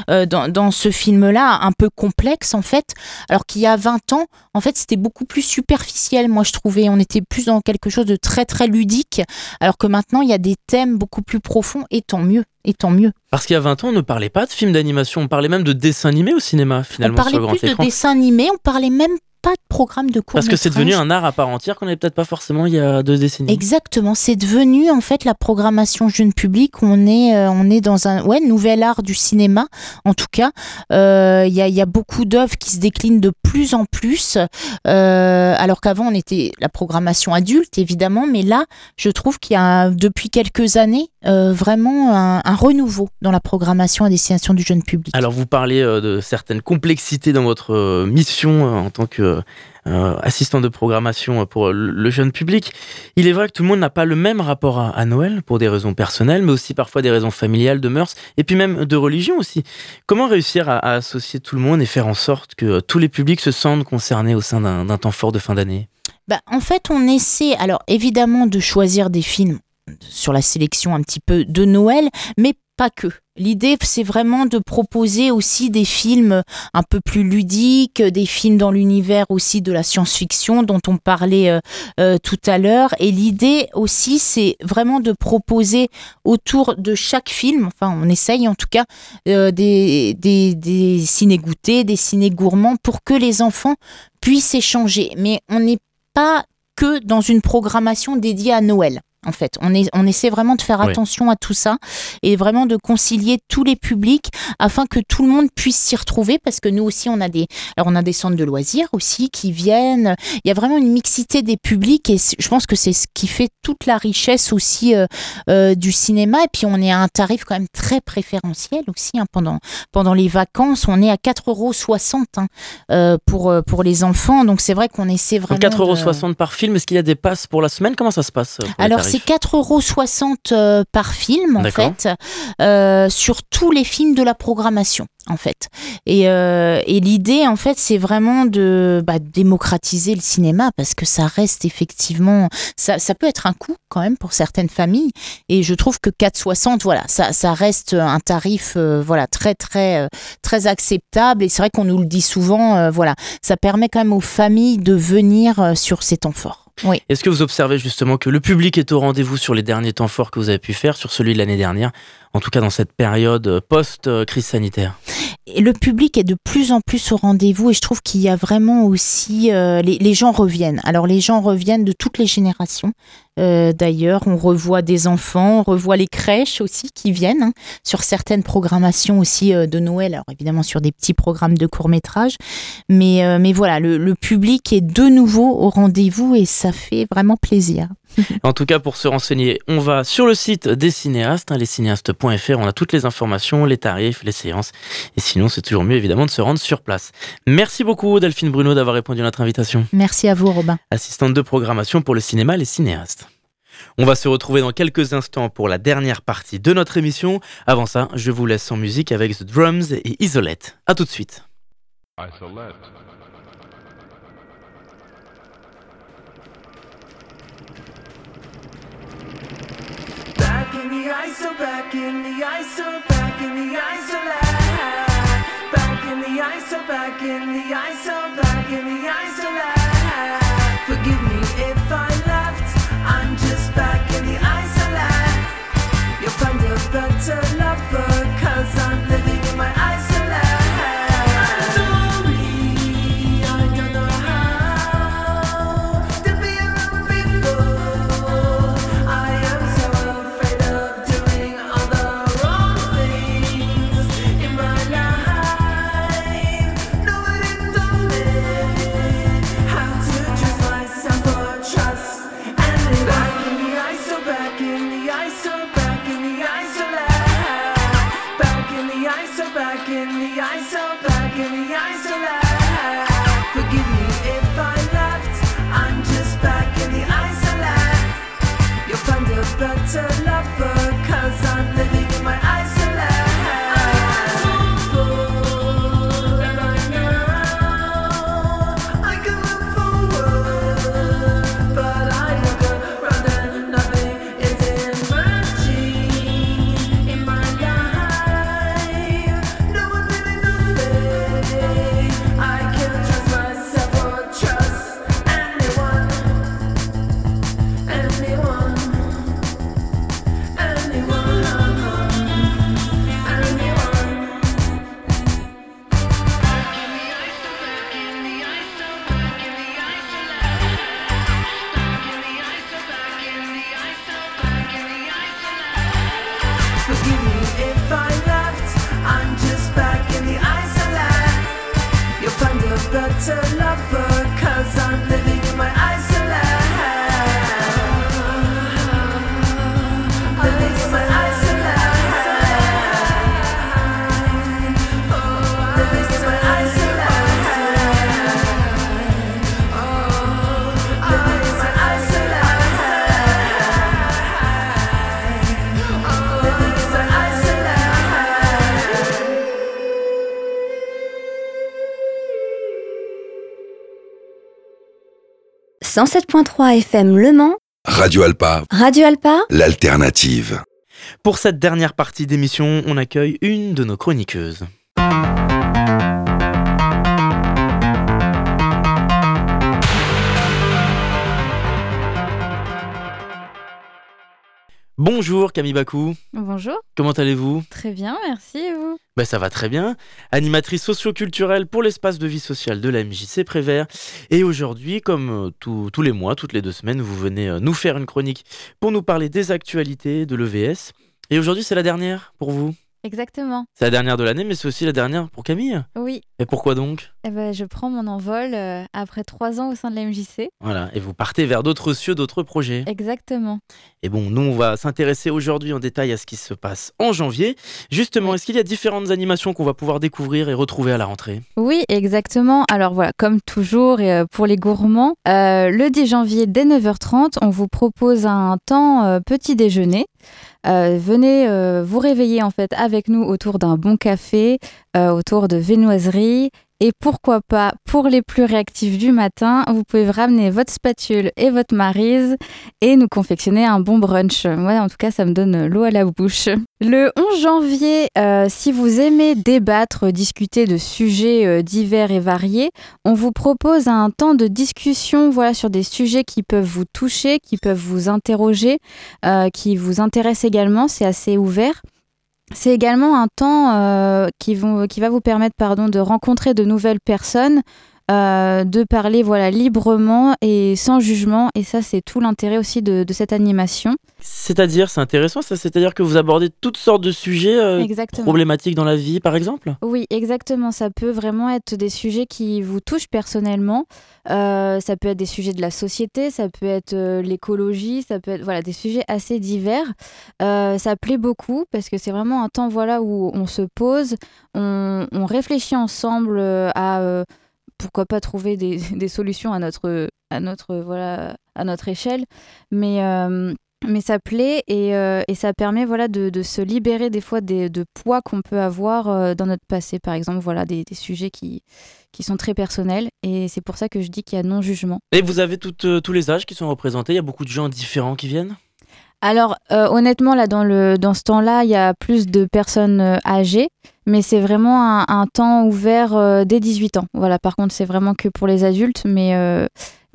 euh, dans, ce film-là, un peu complexe en fait. Alors qu'il y a 20 ans, en fait, c'était beaucoup plus superficiel, moi je trouvais. On était plus dans quelque chose de très très ludique, alors que maintenant, il y a des thèmes beaucoup plus profonds, et tant mieux. Et tant mieux. Parce qu'il y a 20 ans, on ne parlait pas de films d'animation, on parlait même de dessins animés au cinéma, finalement. On parlait plus de dessins animés, on parlait même pas de programme de cours. Parce que c'est devenu un art à part entière qu'on n'avait peut-être pas forcément il y a deux décennies. Exactement, c'est devenu en fait la programmation jeune public. On est, euh, on est dans un ouais, nouvel art du cinéma, en tout cas. Euh, il y, a, y, a, beaucoup d'œuvres qui se déclinent de plus en plus, euh, alors qu'avant on était la programmation adulte évidemment, mais là je trouve qu'il y a depuis quelques années vraiment un, un, renouveau dans la programmation à destination du jeune public. Alors vous parlez de certaines complexités dans votre mission en tant que euh, assistant de programmation pour le jeune public. Il est vrai que tout le monde n'a pas le même rapport à, Noël pour des raisons personnelles, mais aussi parfois des raisons familiales, de mœurs, et puis même de religion aussi. Comment réussir à, associer tout le monde et faire en sorte que tous les publics se sentent concernés au sein d'un temps fort de fin d'année? Bah, En fait, on essaie, alors évidemment, de choisir des films sur la sélection un petit peu de Noël, mais pas que. L'idée, c'est vraiment de proposer aussi des films un peu plus ludiques, des films dans l'univers aussi de la science-fiction dont on parlait euh, euh, tout à l'heure. Et l'idée aussi, c'est vraiment de proposer autour de chaque film, enfin on essaye en tout cas, euh, des, des, des ciné-goûtés, des ciné-gourmands pour que les enfants puissent échanger. Mais on n'est pas que dans une programmation dédiée à Noël. En fait. On, est, on essaie vraiment de faire attention à tout ça et vraiment de concilier tous les publics afin que tout le monde puisse s'y retrouver parce que nous aussi, on a des, alors on a des centres de loisirs aussi qui viennent. Il y a vraiment une mixité des publics et je pense que c'est ce qui fait toute la richesse aussi euh, euh, du cinéma. Et puis on est à un tarif quand même très préférentiel aussi hein, pendant, pendant les vacances. On est à 4,60 euros hein, euh, pour, pour les enfants. Donc c'est vrai qu'on essaie vraiment. 4,60 euros par film. Est-ce qu'il y a des passes pour la semaine? Comment ça se passe Alors c'est 4,60 euros par film en fait sur tous les films de la programmation en fait. Et, euh, et l'idée, en fait, c'est vraiment de bah, démocratiser le cinéma parce que ça reste effectivement, ça, ça, peut être un coût quand même pour certaines familles. Et je trouve que 4,60, voilà, ça, ça reste un tarif, euh, voilà, très très euh, très acceptable. Et c'est vrai qu'on nous le dit souvent, voilà, ça permet quand même aux familles de venir sur ces temps forts. Oui. Est-ce que vous observez justement que le public est au rendez-vous sur les derniers temps forts que vous avez pu faire, sur celui de l'année dernière, en tout cas dans cette période post-crise sanitaire? Et le public est de plus en plus au rendez-vous et je trouve qu'il y a vraiment aussi euh, les, les, gens reviennent. Alors les gens reviennent de toutes les générations. Euh, d'ailleurs, on revoit des enfants, on revoit les crèches aussi qui viennent hein, sur certaines programmations aussi euh, de Noël. Alors évidemment sur des petits programmes de court métrage, mais euh, mais voilà, le, le, public est de nouveau au rendez-vous et ça fait vraiment plaisir. En tout cas, pour se renseigner, on va sur le site des cinéastes, hein, lescinéastes.fr. On a toutes les informations, les tarifs, les séances. Et sinon, c'est toujours mieux évidemment de se rendre sur place. Merci beaucoup Delphine Bruno d'avoir répondu à notre invitation. Merci à vous Robin. Assistante de programmation pour le cinéma Les Cinéastes. On va se retrouver dans quelques instants pour la dernière partie de notre émission. Avant ça, je vous laisse en musique avec The Drums et Isolette. A tout de suite. Isolette. Back in the ISO, back in the ISO, back in the isolate. Back in the ISO, back in the ISO, back in the isolate. Forgive me if I left, I'm just back in the ISO lab. You'll find a better 107.3 FM Le Mans. Radio Alpa. Radio Alpa. L'alternative. Pour cette dernière partie d'émission, on accueille une de nos chroniqueuses. Bonjour Camille Bakou. Bonjour. Comment allez-vous? Très bien, merci et vous? Bah, Ça va très bien. Animatrice socio-culturelle pour l'espace de vie sociale de la MJC Prévert. Et aujourd'hui, comme euh, tous les mois, toutes les deux semaines, vous venez euh, nous faire une chronique pour nous parler des actualités de l'EVS. Et aujourd'hui, c'est la dernière pour vous? Exactement. C'est la dernière de l'année, mais c'est aussi la dernière pour Camille Oui. Et pourquoi donc? Eh ben, Je prends mon envol euh, après trois ans au sein de la MJC. Voilà, et vous partez vers d'autres cieux, d'autres projets. Exactement. Et bon, nous, on va s'intéresser aujourd'hui en détail à ce qui se passe en janvier. Justement, est-ce qu'il y a différentes animations qu'on va pouvoir découvrir et retrouver à la rentrée? Oui, exactement. Alors voilà, comme toujours, et euh, pour les gourmands, euh, le 10 janvier dès 9h30, on vous propose un temps petit déjeuner. Euh, venez euh, vous réveiller en fait avec nous autour d'un bon café, euh, autour de viennoiseries et pourquoi pas, pour les plus réactifs du matin, vous pouvez ramener votre spatule et votre marise et nous confectionner un bon brunch. Moi, en tout cas, ça me donne l'eau à la bouche. Le 11 janvier, euh, si vous aimez débattre, discuter de sujets euh, divers et variés, on vous propose un temps de discussion voilà, sur des sujets qui peuvent vous toucher, qui peuvent vous interroger, euh, qui vous intéressent également. C'est assez ouvert. C'est également un temps euh, qui, vont, qui, va vous permettre de rencontrer de nouvelles personnes, euh, de parler voilà, librement et sans jugement. Et ça, c'est tout l'intérêt aussi de, de, cette animation. C'est-à-dire, c'est intéressant, ça, c'est-à-dire que vous abordez toutes sortes de sujets euh, problématiques dans la vie, par exemple? Oui, exactement. Ça peut vraiment être des sujets qui vous touchent personnellement. Euh, ça peut être des sujets de la société, ça peut être l'écologie, ça peut être voilà, des sujets assez divers. Ça plaît beaucoup parce que c'est vraiment un temps voilà, où on se pose, on, on réfléchit ensemble à pourquoi pas trouver des, solutions à notre, à notre, voilà, à notre échelle. Mais euh, mais ça plaît et, euh, et, ça permet voilà de, se libérer des fois de poids qu'on peut avoir euh, dans notre passé. Par exemple voilà des, sujets qui, qui sont très personnels et c'est pour ça que je dis qu'il y a non jugement et vous avez tous les âges qui sont représentés. Il y a beaucoup de gens différents qui viennent? Alors honnêtement là dans, le, dans ce temps là il y a plus de personnes âgées mais c'est vraiment un, un, temps ouvert dès 18 ans voilà par contre c'est vraiment que pour les adultes mais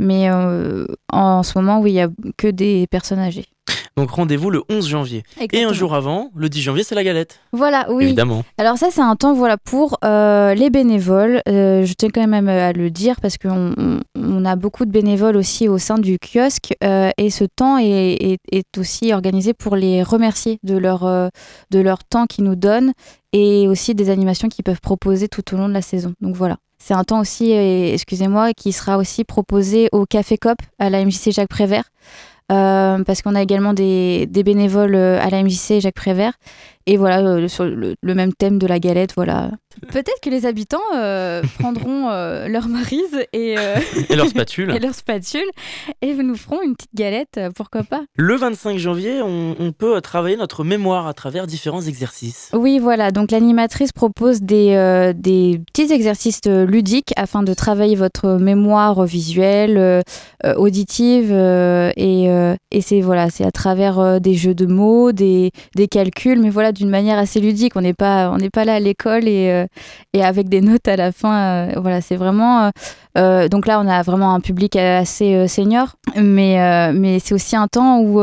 mais euh, en ce moment, oui, il n'y a que des personnes âgées. Donc rendez-vous le 11 janvier. Exactement. Et un jour avant, le 10 janvier, c'est la galette. Voilà, oui. Évidemment. Alors ça, c'est un temps voilà, pour euh, les bénévoles. Euh, je tiens quand même à le dire parce qu'on on, on a beaucoup de bénévoles aussi au sein du kiosque. Euh, et ce temps est, est, est, aussi organisé pour les remercier de leur, euh, de leur temps qu'ils nous donnent et aussi des animations qu'ils peuvent proposer tout au long de la saison. Donc voilà. C'est un temps aussi, excusez-moi, qui sera aussi proposé au Café Cop à la MJC Jacques Prévert. Euh, parce qu'on a également des, des, bénévoles à la MJC Jacques Prévert. Et voilà, euh, sur le, le, même thème de la galette, voilà. Peut-être que les habitants euh, prendront euh, leur marise et, et leur spatule. et leur spatule et nous feront une petite galette, pourquoi pas. Le 25 janvier, on, on, peut travailler notre mémoire à travers différents exercices. Oui, voilà. Donc l'animatrice propose des, des petits exercices ludiques afin de travailler votre mémoire visuelle, auditive et, et c'est voilà, c'est à travers des jeux de mots, des, des calculs, mais voilà d'une manière assez ludique. On n'est pas, on n'est pas là à l'école et, euh, et avec des notes à la fin. Euh, voilà, c'est vraiment. Euh, donc là, on a vraiment un public assez senior, mais, mais c'est aussi un temps où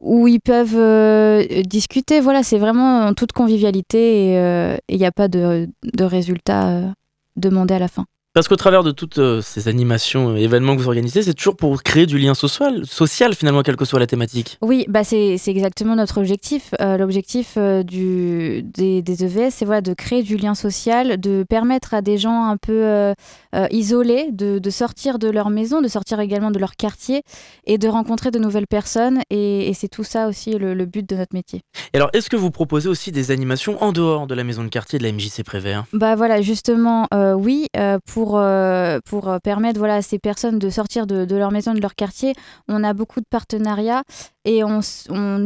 où ils peuvent euh, discuter. Voilà, c'est vraiment en toute convivialité et il n'y a pas de, de résultat euh, demandé à la fin. Parce qu'au travers de toutes euh, ces animations, événements que vous organisez, c'est toujours pour créer du lien social, social finalement, quelle que soit la thématique. Oui, bah c'est exactement notre objectif. Euh, L'objectif euh, des, des EVS, c'est voilà, de créer du lien social, de permettre à des gens un peu euh, isolés de, de, sortir de leur maison, de sortir également de leur quartier et de rencontrer de nouvelles personnes. Et, et c'est tout ça aussi le, le, but de notre métier. Et alors, est-ce que vous proposez aussi des animations en dehors de la maison de quartier de la MJC Prévert? Bah voilà, justement, oui, pour pour, euh, pour permettre voilà, à ces personnes de sortir de, de, leur maison, de leur quartier. On a beaucoup de partenariats et on,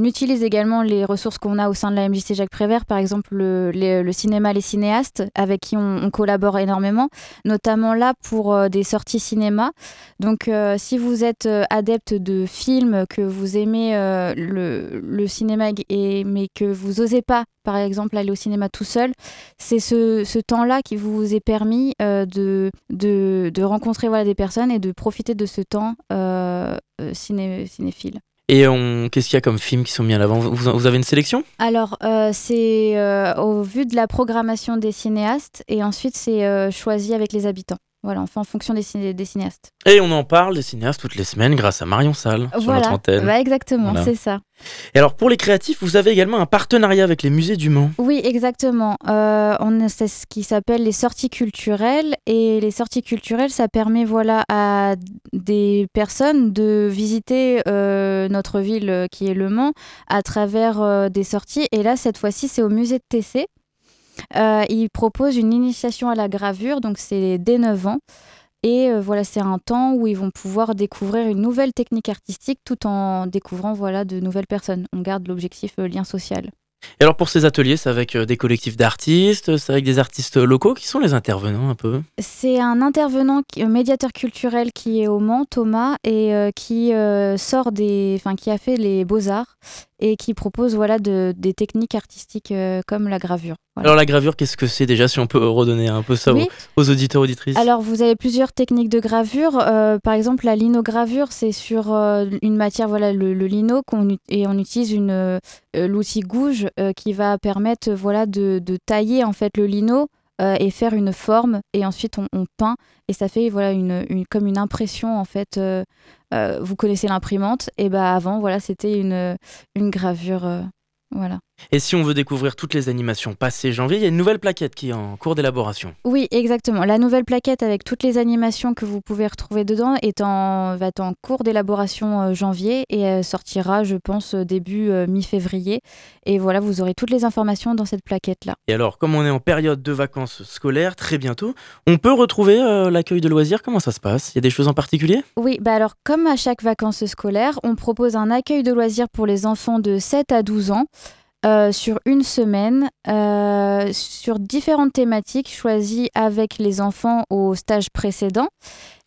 utilise également les ressources qu'on a au sein de la MJC Jacques Prévert, par exemple le, cinéma Les Cinéastes, avec qui on, collabore énormément, notamment là pour euh, des sorties cinéma. Donc euh, si vous êtes euh, adepte de films, que vous aimez le, le cinéma, et, mais que vous osez pas par exemple aller au cinéma tout seul, c'est ce, temps-là qui vous est permis de, rencontrer voilà, des personnes et de profiter de ce temps ciné, cinéphile. Et on... qu'est-ce qu'il y a comme films qui sont mis à l'avant vous, avez une sélection? Alors, euh, c'est euh, au vu de la programmation des cinéastes et ensuite c'est euh, choisi avec les habitants. Voilà, enfin en fonction des, ciné- des cinéastes. Et on en parle des cinéastes toutes les semaines grâce à Marion Salle sur notre antenne. Bah, exactement, Voilà. c'est ça. Et alors pour les créatifs, vous avez également un partenariat avec les musées du Mans. Oui, exactement. Euh, on c'est ce qui s'appelle les sorties culturelles. Et les sorties culturelles, ça permet voilà, à des personnes de visiter euh, notre ville euh, qui est Le Mans à travers euh, des sorties. Et là, cette fois-ci, c'est au musée de TC. Euh, ils proposent une initiation à la gravure, donc c'est dès 9 ans. Et euh, voilà, c'est un temps où ils vont pouvoir découvrir une nouvelle technique artistique tout en découvrant voilà, de nouvelles personnes. On garde l'objectif euh, lien social. Et alors pour ces ateliers, c'est avec euh, des collectifs d'artistes, c'est avec des artistes locaux qui sont les intervenants un peu? C'est un intervenant, qui- un médiateur culturel qui est au Mans, Thomas, et qui sort des, enfin qui a fait les beaux arts et qui propose voilà de, des techniques artistiques euh, comme la gravure. Voilà. Alors la gravure, qu'est-ce que c'est déjà si on peut redonner un peu ça Oui. aux, aux auditeurs auditrices? Alors, vous avez plusieurs techniques de gravure. Euh, par exemple, la linogravure, c'est sur euh, une matière, voilà, le, le lino, et on utilise une, l'outil gouge qui va permettre, voilà, de, de tailler en fait le lino et faire une forme. Et ensuite, on, on peint et ça fait, voilà, une, une- comme une impression en fait. euh, vous connaissez l'imprimante Et ben avant, voilà, c'était une, une gravure, euh, voilà. Et si on veut découvrir toutes les animations passées janvier, il y a une nouvelle plaquette qui est en cours d'élaboration. Oui, exactement. La nouvelle plaquette avec toutes les animations que vous pouvez retrouver dedans est en, va être en cours d'élaboration euh, janvier et euh, sortira, je pense, euh, début mi-février. Et voilà, vous aurez toutes les informations dans cette plaquette-là. Et alors, comme on est en période de vacances scolaires, très bientôt, on peut retrouver euh, l'accueil de loisirs Comment ça se passe? Il y a des choses en particulier? Oui, bah alors comme à chaque vacances scolaires, on propose un accueil de loisirs pour les enfants de 7 à 12 ans. Euh, sur une semaine, euh, sur différentes thématiques choisies avec les enfants au stage précédent.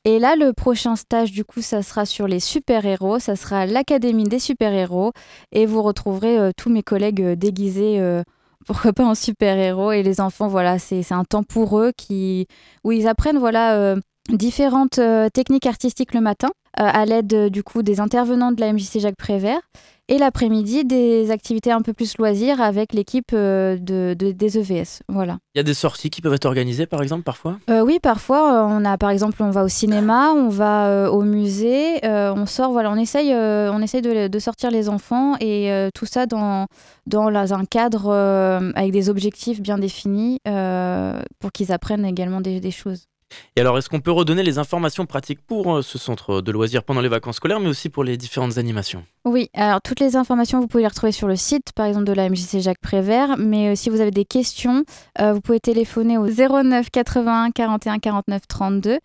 Et là, le prochain stage, du coup, ça sera sur les super-héros. Ça sera l'Académie des super-héros. Et vous retrouverez euh, tous mes collègues déguisés, pourquoi pas en super-héros. Et les enfants, voilà, c'est un temps pour eux qui, où ils apprennent, voilà, différentes techniques artistiques le matin, à l'aide, du coup, des intervenants de la MJC Jacques Prévert. Et l'après-midi, des activités un peu plus loisirs avec l'équipe euh, de, de- des EVS. Voilà. Il y a des sorties qui peuvent être organisées, par exemple, parfois? Euh, oui, parfois, euh, on a par exemple, on va au cinéma, on va euh, au musée, euh, on sort, voilà, on essaye, on essaye de, de sortir les enfants et tout ça dans, dans un cadre avec des objectifs bien définis pour qu'ils apprennent également des, des choses. Et alors, est-ce qu'on peut redonner les informations pratiques pour euh, ce centre de loisirs pendant les vacances scolaires, mais aussi pour les différentes animations? Oui, alors toutes les informations, vous pouvez les retrouver sur le site, par exemple de la MJC Jacques Prévert, mais euh, si vous avez des questions, euh, vous pouvez téléphoner au 09 81 41 49 32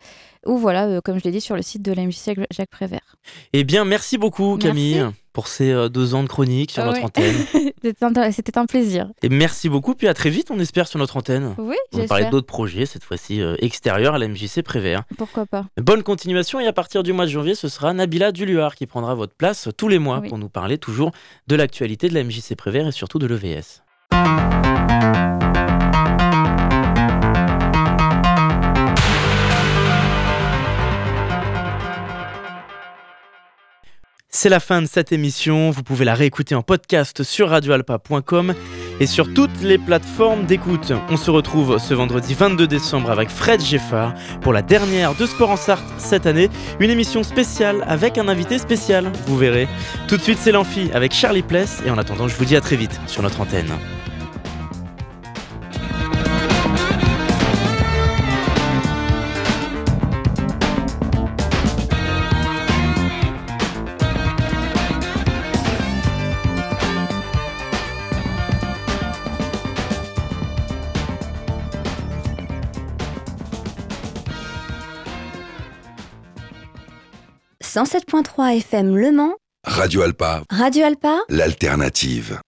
ou voilà, euh, comme je l'ai dit, sur le site de la MJC Jacques Prévert. Eh bien, merci beaucoup, Merci. Pour ces euh, deux ans de chronique sur Ah notre oui. antenne. C'était un- plaisir. Et merci beaucoup, puis à très vite, on espère, sur notre antenne. Oui, On va parler d'autres projets, cette fois-ci euh, extérieurs à la MJC Prévert. Pourquoi pas Bonne continuation et à partir du mois de janvier, ce sera Nabila Duluar qui prendra votre place tous les mois Oui. pour nous parler toujours de l'actualité de la MJC Prévert et surtout de l'EVS. C'est la fin de cette émission. Vous pouvez la réécouter en podcast sur radioalpa.com et sur toutes les plateformes d'écoute. On se retrouve ce vendredi 22 décembre avec Fred Geffard pour la dernière de Sport en Sarthe cette année. Une émission spéciale avec un invité spécial, vous verrez. Tout de suite, c'est l'Amphi avec Charlie Pless et en attendant, je vous dis à très vite sur notre antenne. FM Le Mans, Radio Alpa, Radio Alpa, l'alternative.